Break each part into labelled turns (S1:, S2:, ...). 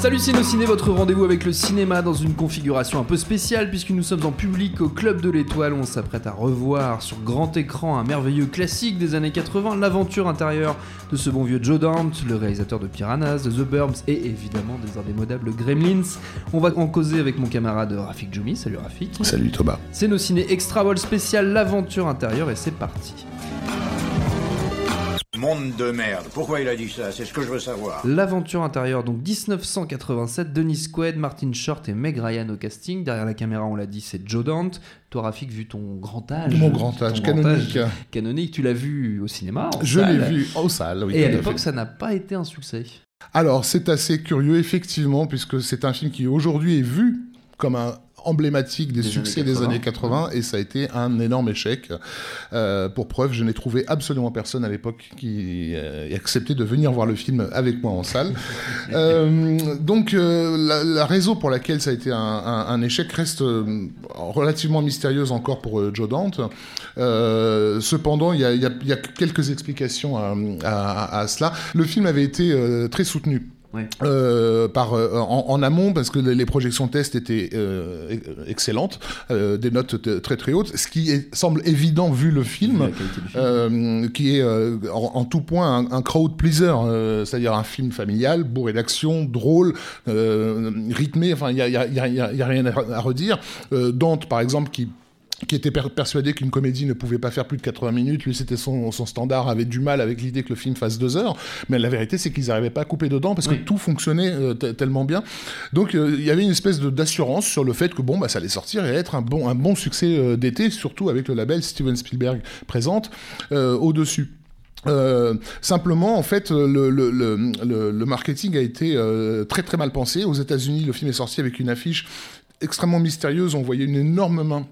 S1: Salut Ciné, votre rendez-vous avec le cinéma dans une configuration un peu spéciale puisque nous sommes en public au Club de l'Étoile où on s'apprête à revoir sur grand écran un merveilleux classique des années 80, l'aventure intérieure de ce bon vieux Joe Dante, le réalisateur de Piranhas, de The Burbs et évidemment des indémodables Gremlins. On va en causer avec mon camarade Rafik Djoumi. Salut Rafik.
S2: Salut Thomas.
S1: C'est nos ciné extra spécial l'aventure intérieure et c'est parti.
S3: Monde de merde. Pourquoi il a dit ça? C'est ce que je veux savoir.
S1: L'aventure intérieure, donc 1987, Denis Quaid, Martin Short et Meg Ryan au casting. Derrière la caméra, on l'a dit, c'est Joe Dante. Toi, Rafik, vu ton grand âge.
S2: Mon grand âge, canonique.
S1: canonique, tu l'as vu au cinéma
S2: Je l'ai vu au salle, oui.
S1: Et à l'époque, ça n'a pas été un succès.
S2: Alors, c'est assez curieux, effectivement, puisque c'est un film qui aujourd'hui est vu comme un emblématique des, succès des années 80 et ça a été un énorme échec. Euh, pour preuve, je n'ai trouvé absolument personne à l'époque qui euh, ait accepté de venir voir le film avec moi en salle. euh, donc la, la, raison pour laquelle ça a été un, un, un échec reste relativement mystérieuse encore pour Joe Dante. cependant, il y, y, y a, quelques explications à, à, à, cela. Le film avait été très soutenu Ouais. Euh, par, euh, en, en, amont, parce que les projections test étaient euh, excellentes, des notes très très hautes, ce qui est, semble évident vu le film, film. qui est en, en, tout point un, un crowd pleaser, c'est-à-dire un film familial, bourré d'action, drôle, rythmé, enfin il n'y a, y a, y a, y a, rien à redire. Dante, par exemple, qui qui était persuadé qu'une comédie ne pouvait pas faire plus de 80 minutes. Lui, c'était son, son, standard, avait du mal avec l'idée que le film fasse deux heures. Mais la vérité, c'est qu'ils n'arrivaient pas à couper dedans parce que tout fonctionnait euh, tellement bien. Donc, euh, il y avait une espèce d'assurance sur le fait que bon, bah, ça allait sortir et être un bon, un bon succès euh, d'été, surtout avec le label Steven Spielberg présente au-dessus. Euh, simplement, en fait, le, le, le, le marketing a été euh, très très mal pensé. Aux États-Unis, le film est sorti avec une affiche extrêmement mystérieuse. On voyait une énorme main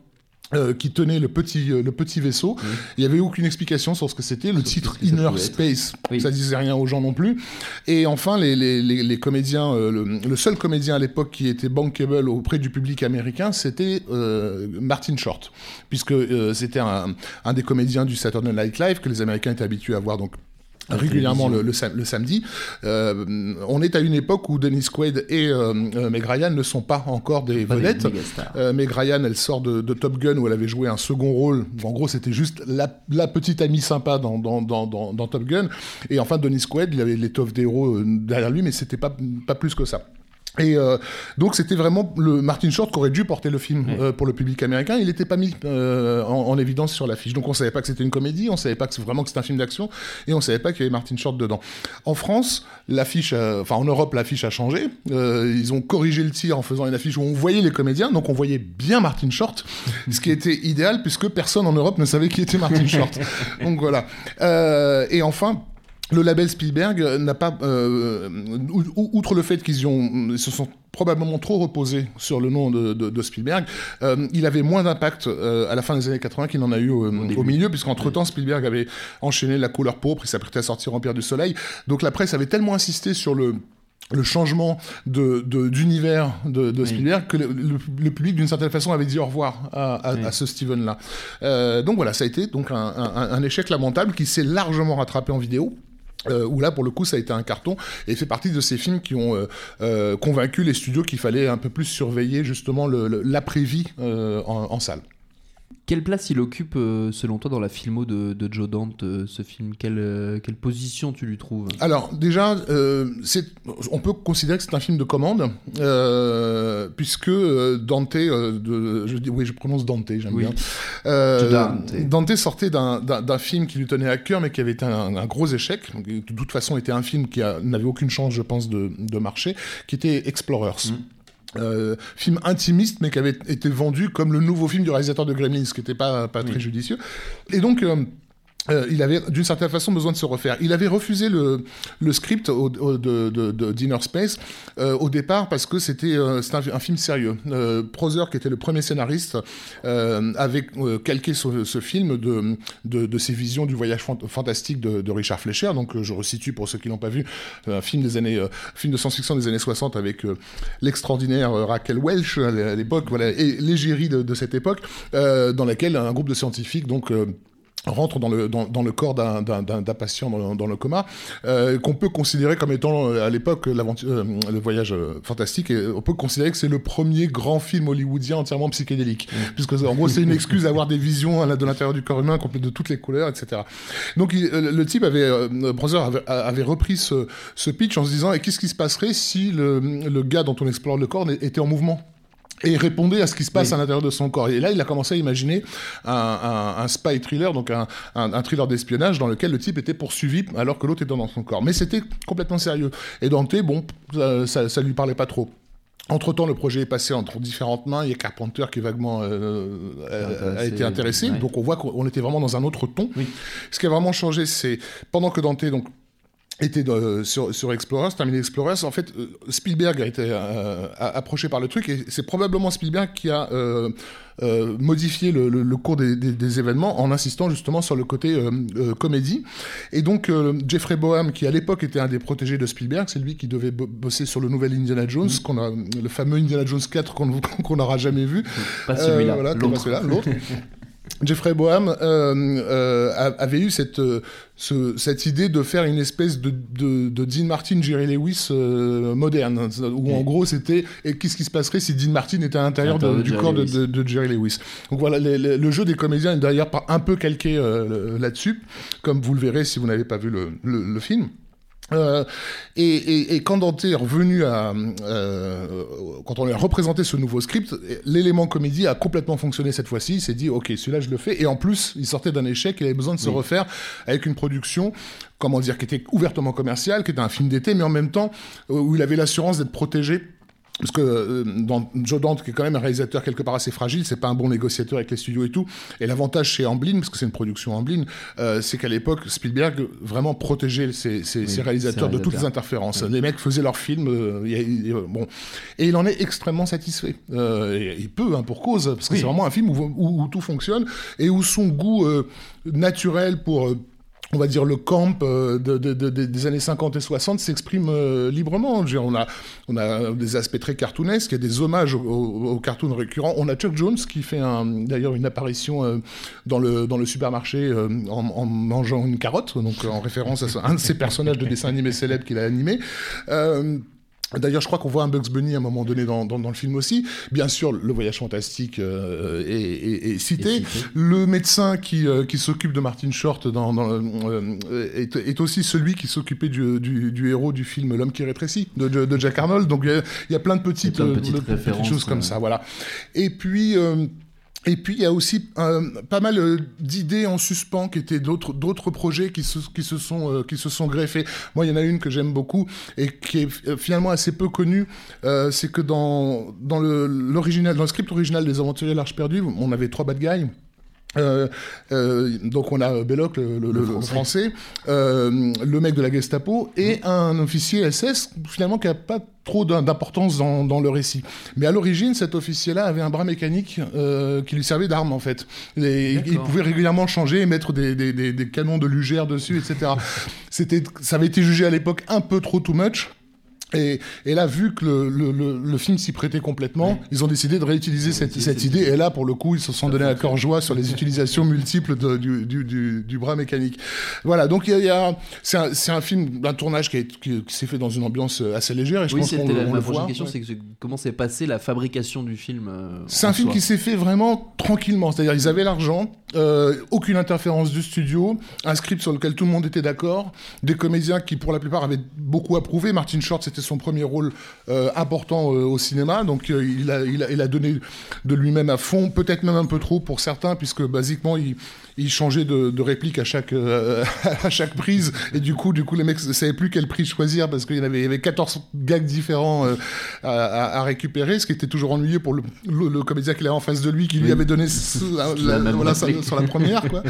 S2: euh, qui tenait le petit, euh, le petit vaisseau. Oui. Il n'y avait aucune explication sur ce que c'était. Le titre Inner Space, oui. ça disait rien aux gens non plus. Et enfin, les, les, les, les comédiens, euh, le, le, seul comédien à l'époque qui était bankable auprès du public américain, c'était euh, Martin Short, puisque euh, c'était un, un, des comédiens du Saturday Night Live que les Américains étaient habitués à voir donc régulièrement le, le, le, samedi. Euh, on est à une époque où Dennis Quaid et euh, euh, Meg Ryan ne sont pas encore des pas vedettes. Euh, Meg Ryan, elle sort de, de, Top Gun où elle avait joué un second rôle. En gros, c'était juste la, la, petite amie sympa dans, dans, dans, dans, Top Gun. Et enfin, Dennis Quaid, il avait l'étoffe d'héros derrière lui, mais c'était pas, pas plus que ça. Et euh, donc c'était vraiment le Martin Short qui aurait dû porter le film euh, pour le public américain. Il n'était pas mis euh, en, en, évidence sur l'affiche. Donc on savait pas que c'était une comédie, on savait pas que c'est vraiment que c'était un film d'action, et on savait pas qu'il y avait Martin Short dedans. En France, l'affiche, enfin en Europe, l'affiche a changé. ils ont corrigé le tir en faisant une affiche où on voyait les comédiens, donc on voyait bien Martin Short, ce qui était idéal puisque personne en Europe ne savait qui était Martin Short. donc voilà. et enfin le label Spielberg n'a pas, euh, outre le fait qu'ils ont, se sont probablement trop reposés sur le nom de, de, de Spielberg, euh, il avait moins d'impact euh, à la fin des années 80 qu'il en a eu au, au milieu, puisqu'entre temps Spielberg avait enchaîné La couleur pourpre, il s'apprêtait à sortir Empire du Soleil. Donc la presse avait tellement insisté sur le le changement de d'univers de, de, de, Spielberg que le, le, le public d'une certaine façon avait dit au revoir à, à, oui. à ce Steven là euh, donc voilà ça a été donc un, un, un échec lamentable qui s'est largement rattrapé en vidéo euh, où là, pour le coup, ça a été un carton et fait partie de ces films qui ont euh, euh, convaincu les studios qu'il fallait un peu plus surveiller justement l'après-vie euh, en, en salle.
S1: Quelle place il occupe, euh, selon toi, dans la filmo de, de Joe Dante, euh, ce film? Quelle, euh, quelle position tu lui trouves?
S2: Alors, déjà, on peut considérer que c'est un film de commande, puisque Dante, de, je dis, oui, je prononce Dante, j'aime oui. bien. Dante. Dante sortait d'un film qui lui tenait à cœur, mais qui avait été un, un gros échec. De toute façon, était un film qui n'avait aucune chance, je pense, de, de marcher, qui était Explorers. Mm. Euh, film intimiste mais qui avait été vendu comme le nouveau film du réalisateur de Gremlins ce qui n'était pas pas très judicieux. Et donc euh, euh, il avait d'une certaine façon besoin de se refaire. Il avait refusé le, le script au, de, de, de, Dinner Space euh, au départ parce que c'était euh, un, un, film sérieux. Euh, Proser, qui était le premier scénariste, euh, avait calqué ce, ce, film de, de, ses visions du voyage fantastique de, Richard Fleischer. Donc je resitue pour ceux qui l'ont pas vu, un film des années, film de science-fiction des années 60 avec l'extraordinaire Raquel Welch à l'époque, voilà, et l'égérie de, cette époque, dans laquelle un groupe de scientifiques donc rentre dans le, dans, dans le corps d'un patient dans, dans, le coma, euh, qu'on peut considérer comme étant euh, à l'époque euh, le voyage euh, fantastique, et on peut considérer que c'est le premier grand film hollywoodien entièrement psychédélique, mmh. puisque en gros c'est une excuse d'avoir des visions de l'intérieur du corps humain complètes de toutes les couleurs, etc. Donc il, le type avait, euh, Brother avait, avait, repris ce, ce, pitch en se disant et qu'est-ce qui se passerait si le, le gars dont on explore le corps était en mouvement? Et répondait à ce qui se passe à l'intérieur de son corps. Et là, il a commencé à imaginer un, un, un spy thriller, donc un, un thriller d'espionnage dans lequel le type était poursuivi alors que l'autre était dans son corps. Mais c'était complètement sérieux. Et Dante, bon, ça, ça, lui parlait pas trop. Entre-temps, le projet est passé entre différentes mains. Il y a Carpenter qui vaguement euh, a, a, été intéressé. Ouais. Donc on voit qu'on était vraiment dans un autre ton. Oui. Ce qui a vraiment changé, c'est pendant que Dante donc était de, sur, sur Explorers, terminé Explorers, en fait, euh, Spielberg a été euh, approché par le truc et c'est probablement Spielberg qui a euh, euh, modifié le, le, le cours des, des, des, événements en insistant justement sur le côté euh, euh, comédie. Et donc Jeffrey Boham, qui à l'époque était un des protégés de Spielberg, c'est lui qui devait bosser sur le nouvel Indiana Jones, mmh. qu'on a le fameux Indiana Jones 4 qu'on qu n'aura jamais vu.
S1: Pas celui-là,
S2: voilà, l'autre. Jeffrey Boham euh, euh, avait eu cette, euh, ce, cette idée de faire une espèce de, de, de Dean Martin, Jerry Lewis euh, moderne, où en gros c'était et qu'est-ce qui se passerait si Dean Martin était à l'intérieur du corps de, de, Jerry Lewis. Donc voilà, les, les, le jeu des comédiens est d'ailleurs un peu calqué euh, là-dessus, comme vous le verrez si vous n'avez pas vu le, le, le film. Euh, et, et, et, quand Dante est revenu à, euh, quand on lui a représenté ce nouveau script, l'élément comédie a complètement fonctionné cette fois-ci. Il s'est dit, ok, celui-là je le fais. Et en plus, il sortait d'un échec, il avait besoin de se oui. refaire avec une production, comment dire, qui était ouvertement commerciale, qui était un film d'été, mais en même temps euh, où il avait l'assurance d'être protégé parce que euh, dans Joe Dante, qui est quand même un réalisateur quelque part assez fragile, c'est pas un bon négociateur avec les studios et tout. Et l'avantage chez Amblin, parce que c'est une production Amblin, euh, c'est qu'à l'époque, Spielberg vraiment protégeait ses, ses, oui, ses réalisateurs de toutes les interférences. Oui. Les mecs faisaient leur film, euh, a, bon, et il en est extrêmement satisfait. Euh, il peut, hein, pour cause, parce que oui. c'est vraiment un film où, où, où, tout fonctionne et où son goût naturel pour on va dire le camp euh, de, de, de, des années 50 et 60 s'exprime euh, librement. on a des aspects très cartoonesques, il y a des hommages aux, aux cartoons récurrents. On a Chuck Jones qui fait d'ailleurs une apparition euh, dans le supermarché en, en, mangeant une carotte, donc en référence à un de ses personnages de dessin animé célèbre qu'il a animé. D'ailleurs, je crois qu'on voit un Bugs Bunny à un moment donné dans, dans, dans le film aussi. Bien sûr, le voyage fantastique euh, est, est, est, cité. est, cité. Le médecin qui, euh, qui s'occupe de Martin Short dans, euh, est, aussi celui qui s'occupait du, du, du, héros du film L'homme qui rétrécit de, de, de Jack Arnold. Donc il y, y, a plein de petites,
S1: plein de petites,
S2: choses comme ça. Voilà. Et puis et puis il y a aussi euh, pas mal euh, d'idées en suspens qui étaient d'autres projets qui se qui se sont euh, qui se sont greffés. Moi, il y en a une que j'aime beaucoup et qui est finalement assez peu connue. C'est que dans le dans le script original des Aventuriers l'Arche perdue, on avait trois bad guys. Euh, euh, donc on a Belloc, le, le, le français, français euh, le mec de la Gestapo, et mmh. un officier SS finalement qui n'a pas trop d'importance dans, dans, le récit. Mais à l'origine, cet officier-là avait un bras mécanique euh, qui lui servait d'arme en fait. Et, il pouvait régulièrement changer et mettre des, des, des, des canons de lugère dessus, etc. C'était, ça avait été jugé à l'époque un peu trop too much. Et, et, là, vu que le, le, le, le film s'y prêtait complètement, oui. ils ont décidé de réutiliser cette, cette idée. Et là, pour le coup, ils se sont donné à cœur joie sur les utilisations multiples de, du, du, du, du, bras mécanique. Voilà, donc il y a, a c'est un, un, film d'un tournage qui, est, qui, qui s'est fait dans une ambiance assez légère. Et je
S1: oui,
S2: pense
S1: c'était ma prochaine question, ouais. c'est que comment s'est passée la fabrication du film euh,
S2: C'est un film qui s'est fait vraiment tranquillement. C'est-à-dire, ils avaient l'argent, euh, aucune interférence du studio, un script sur lequel tout le monde était d'accord, des comédiens qui, pour la plupart, avaient beaucoup approuvé. Martin Short, c'était son premier rôle euh, important euh, au cinéma, donc euh, il, a, il, a, il, a, donné de lui-même à fond, peut-être même un peu trop pour certains, puisque basiquement il, il changeait de, de réplique à chaque, à chaque prise, et du coup, du coup les mecs ne savaient plus quelle prise choisir, parce qu'il y, avait, il y avait 14 gags différents à, à, récupérer, ce qui était toujours ennuyeux pour le, le, le comédien qu'il avait en face de lui, qui lui avait donné la, la, voilà, sur la première. Quoi.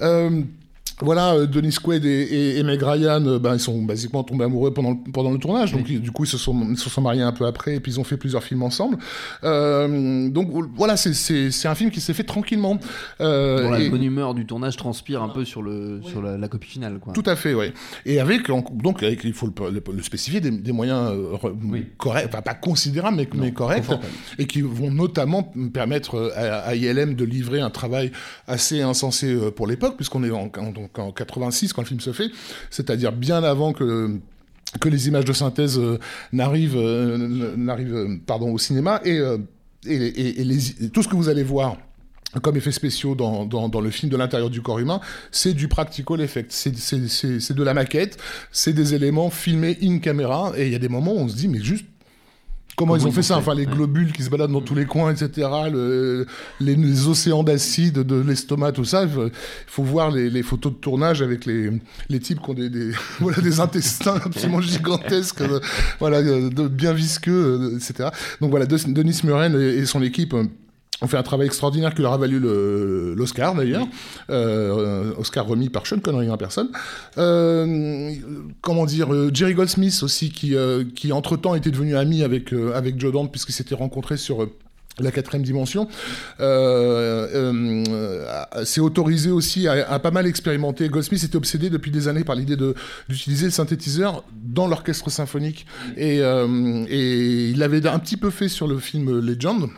S2: voilà, euh, Denis Quaid et, et, Meg Ryan, euh, ben, ils sont basiquement tombés amoureux pendant le, pendant le tournage, donc du coup ils se sont, se sont mariés un peu après, et puis ils ont fait plusieurs films ensemble. Euh, donc voilà, c'est un film qui s'est fait tranquillement.
S1: Euh, la bonne humeur du tournage transpire un peu sur, le, sur la, copie finale. Quoi.
S2: Tout à fait, oui. Et avec, donc avec, il faut le, spécifier, des, moyens corrects, enfin pas considérables, mais, mais corrects, et qui vont notamment permettre à, à, ILM de livrer un travail assez insensé pour l'époque, puisqu'on est en, en en 86 quand le film se fait, c'est-à-dire bien avant que que les images de synthèse euh, n'arrivent euh, euh, pardon au cinéma et, et, tout ce que vous allez voir comme effets spéciaux dans, dans, le film de l'intérieur du corps humain, c'est du practical effect, c'est de la maquette, c'est des éléments filmés in camera, et il y a des moments où on se dit, mais juste Comment, ils ont fait ça Enfin, les globules qui se baladent dans tous les coins, etc. les, océans d'acide de l'estomac, tout ça. Il faut voir les, photos de tournage avec les, les types qui ont des, voilà, des intestins absolument gigantesques, euh, voilà, de, bien visqueux, euh, etc. Donc voilà, Denis Muren et son équipe euh, on fait un travail extraordinaire qui leur a valu l'Oscar d'ailleurs, euh, Oscar remis par Sean Connery en personne. Euh, comment dire, euh, Jerry Goldsmith aussi qui, qui entre temps était devenu ami avec avec Joe Dante puisqu'ils s'étaient rencontrés sur la quatrième dimension, s'est autorisé aussi à, pas mal expérimenter. Goldsmith était obsédé depuis des années par l'idée d'utiliser le synthétiseur dans l'orchestre symphonique. Et, et il l'avait un petit peu fait sur le film Legend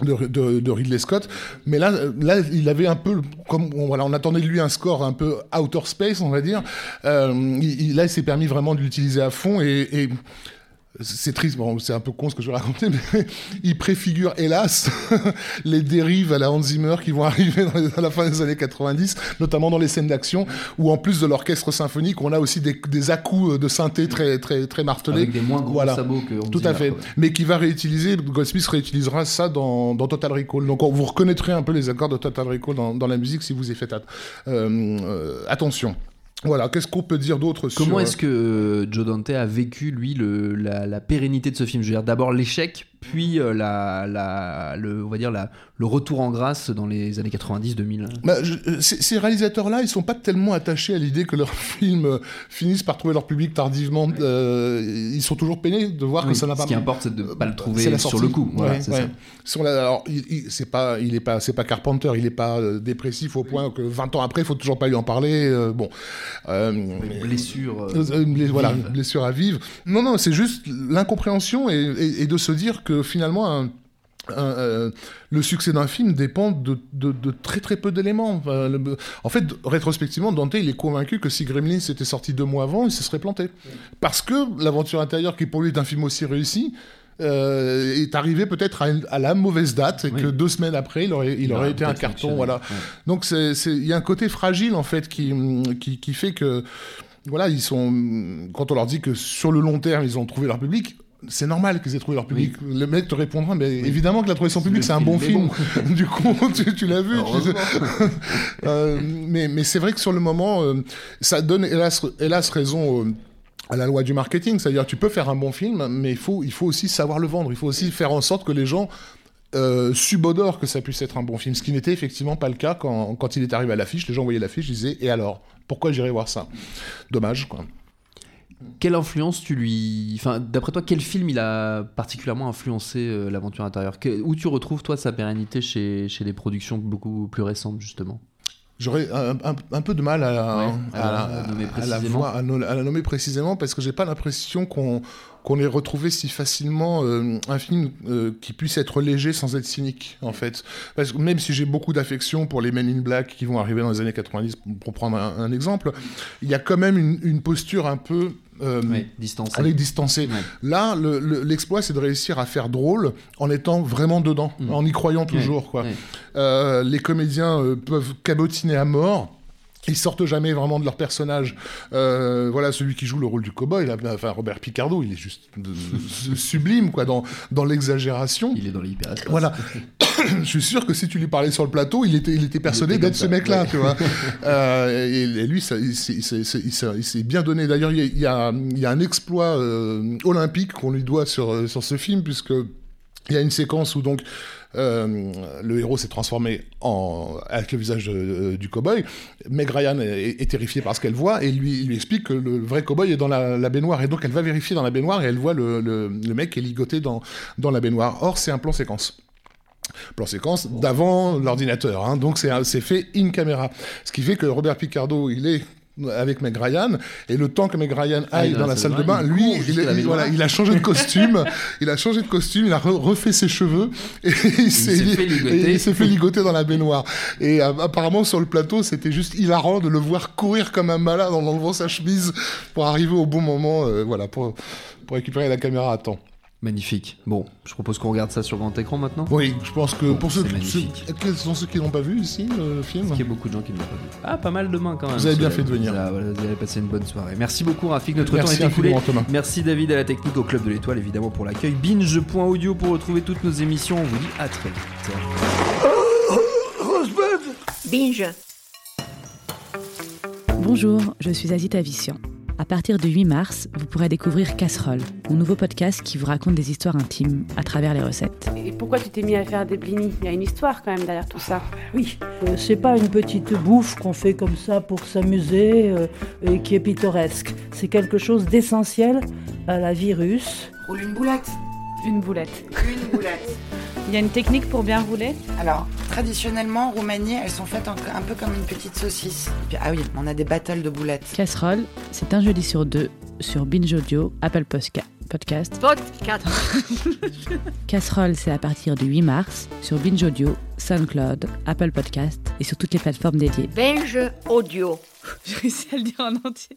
S2: de, Ridley Scott. Mais là, là, il avait un peu, comme voilà, on attendait de lui un score un peu outer space, on va dire. Euh, il, là, il s'est permis vraiment de l'utiliser à fond et c'est triste, bon, c'est un peu con ce que je vais raconter, mais il préfigure, hélas, les dérives à la Hans Zimmer qui vont arriver à la fin des années 90, notamment dans les scènes d'action, où en plus de l'orchestre symphonique, on a aussi des, des à-coups de synthé très, très, très martelés.
S1: Avec des moins gros sabots que
S2: Tout à fait. Mais qui va réutiliser, Goldsmith réutilisera ça dans, dans, Total Recall. Donc vous reconnaîtrez un peu les accords de Total Recall dans, dans la musique si vous y faites euh, euh, attention. Voilà, qu'est-ce qu'on peut dire d'autre
S1: sur... Comment est-ce que euh, Joe Dante a vécu, lui, le, la, la, pérennité de ce film? Je veux dire, d'abord l'échec, puis euh, la, la, le, on va dire la, le retour en grâce dans les années 90-2000
S2: bah, euh, Ces réalisateurs-là, ils sont pas tellement attachés à l'idée que leurs films euh, finissent par trouver leur public tardivement. ils sont toujours peinés de voir que ça n'a pas.
S1: Ce qui importe, c'est de ne pas le trouver sur le coup. Voilà,
S2: alors, il, c'est pas, il est pas, c'est pas Carpenter, il est pas dépressif au point que 20 ans après, il faut toujours pas lui en parler. bon.
S1: blessure.
S2: voilà, blessure à vivre. Non, non, c'est juste l'incompréhension et, et de se dire que finalement, euh, le succès d'un film dépend de, très très peu d'éléments. en fait, rétrospectivement, Dante, il est convaincu que si Gremlins était sorti deux mois avant, il se serait planté. Parce que l'aventure intérieure, qui pour lui est un film aussi réussi, euh, est arrivé peut-être à, la mauvaise date et que deux semaines après, il aurait, il, aurait été un carton. Voilà. Donc il y a un côté fragile en fait qui, qui, qui fait que voilà, ils sont quand on leur dit que sur le long terme ils ont trouvé leur public, c'est normal qu'ils aient trouvé leur public. Le mec te répondra, mais évidemment qu'il a trouvé son public, c'est un bon film. du coup, tu, l'as vu. Euh, mais mais c'est vrai que sur le moment, euh, ça donne hélas, hélas raison. Euh, à la loi du marketing, c'est-à-dire tu peux faire un bon film, mais il faut, il faut aussi savoir le vendre, il faut aussi faire en sorte que les gens subodorent que ça puisse être un bon film, ce qui n'était effectivement pas le cas quand, quand il est arrivé à l'affiche, les gens voyaient l'affiche, ils disaient, et alors, pourquoi j'irai voir ça? Dommage, quoi.
S1: Quelle influence tu lui. Enfin, d'après toi, quel film il a particulièrement influencé euh, l'aventure intérieure? Où tu retrouves, toi, sa pérennité chez, chez des productions beaucoup plus récentes, justement?
S2: J'aurais un, peu de mal à, la, nommer à, la nommer précisément parce que j'ai pas l'impression qu'on qu'on ait retrouvé si facilement euh, un film euh, qui puisse être léger sans être cynique, en fait. Parce que même si j'ai beaucoup d'affection pour les Men in Black qui vont arriver dans les années 90, pour prendre un, exemple, il y a quand même une, posture un peu
S1: euh, distancé.
S2: avec distancé. Là, l'exploit, c'est de réussir à faire drôle en étant vraiment dedans, mm. en y croyant toujours. Quoi. les comédiens peuvent cabotiner à mort ils sortent jamais vraiment de leur personnage. Euh, voilà, celui qui joue le rôle du cowboy, enfin Robert Picardo, il est juste sublime quoi dans dans l'exagération.
S1: Il est dans l'hyper.
S2: Voilà. Je suis sûr que si tu lui parlais sur le plateau, il était il était persuadé d'être ce mec-là, tu vois. Euh, et, lui, ça, il s'est bien donné. D'ailleurs, il y a, il y a un exploit euh, olympique qu'on lui doit sur sur ce film puisque Il y a une séquence où donc euh, le héros s'est transformé en avec le visage du cowboy. Meg Ryan est, terrifiée par ce qu'elle voit et lui explique que le vrai cowboy est dans la, baignoire et donc elle va vérifier dans la baignoire et elle voit le, le, mec qui est ligoté dans, dans la baignoire. Or c'est un plan séquence plan séquence d'avant l'ordinateur. Hein. donc c'est fait in camera. Ce qui fait que Robert Picardo, il est avec Meg Ryan et le temps que Meg Ryan ah, aille dans la salle de bain, lui, il, voilà, il, a changé de costume, il a changé de costume, il a refait ses cheveux et il s'est fait, fait, ligoter dans la baignoire. Et euh, apparemment sur le plateau, c'était juste hilarant de le voir courir comme un malade en enlevant sa chemise pour arriver au bon moment, euh, voilà, pour, pour récupérer la caméra à temps.
S1: Magnifique. Bon, je propose qu'on regarde ça sur grand écran maintenant.
S2: Oui, je pense que pour ceux, quels sont ceux qui n'ont pas vu ici le film
S1: Il y a beaucoup de gens qui ne l'ont pas vu. Ah, pas mal de mains quand même.
S2: Vous avez bien fait de venir.
S1: Vous, avez passé une bonne soirée. Merci beaucoup Rafik, notre temps est écoulé. Merci David à la technique au Club de l'Étoile évidemment pour l'accueil. Binge.audio pour retrouver toutes nos émissions. On vous dit à très vite.
S4: Binge. Bonjour, je suis Azita Vissian. À partir du 8 mars, vous pourrez découvrir Casserole, mon nouveau podcast qui vous raconte des histoires intimes à travers les recettes.
S5: Et pourquoi tu t'es mis à faire des blinis? Il y a une histoire quand même derrière tout ça.
S6: Oui, euh, c'est pas une petite bouffe qu'on fait comme ça pour s'amuser euh, et qui est pittoresque. C'est quelque chose d'essentiel à la virus.
S7: Roule une boulette.
S5: Une boulette.
S7: Une boulette.
S5: Il y a une technique pour bien rouler
S7: Alors, traditionnellement, en Roumanie, elles sont faites un peu comme une petite saucisse. ah oui, on a des battles de boulettes.
S4: Casserole, c'est un jeudi sur deux sur Binge Audio, Apple Podcast.
S5: Podcast.
S4: Casserole, c'est à partir du 8 mars sur Binge Audio, SoundCloud, Apple Podcast et sur toutes les plateformes dédiées.
S8: Binge Audio.
S5: J'ai réussi à le dire en entier.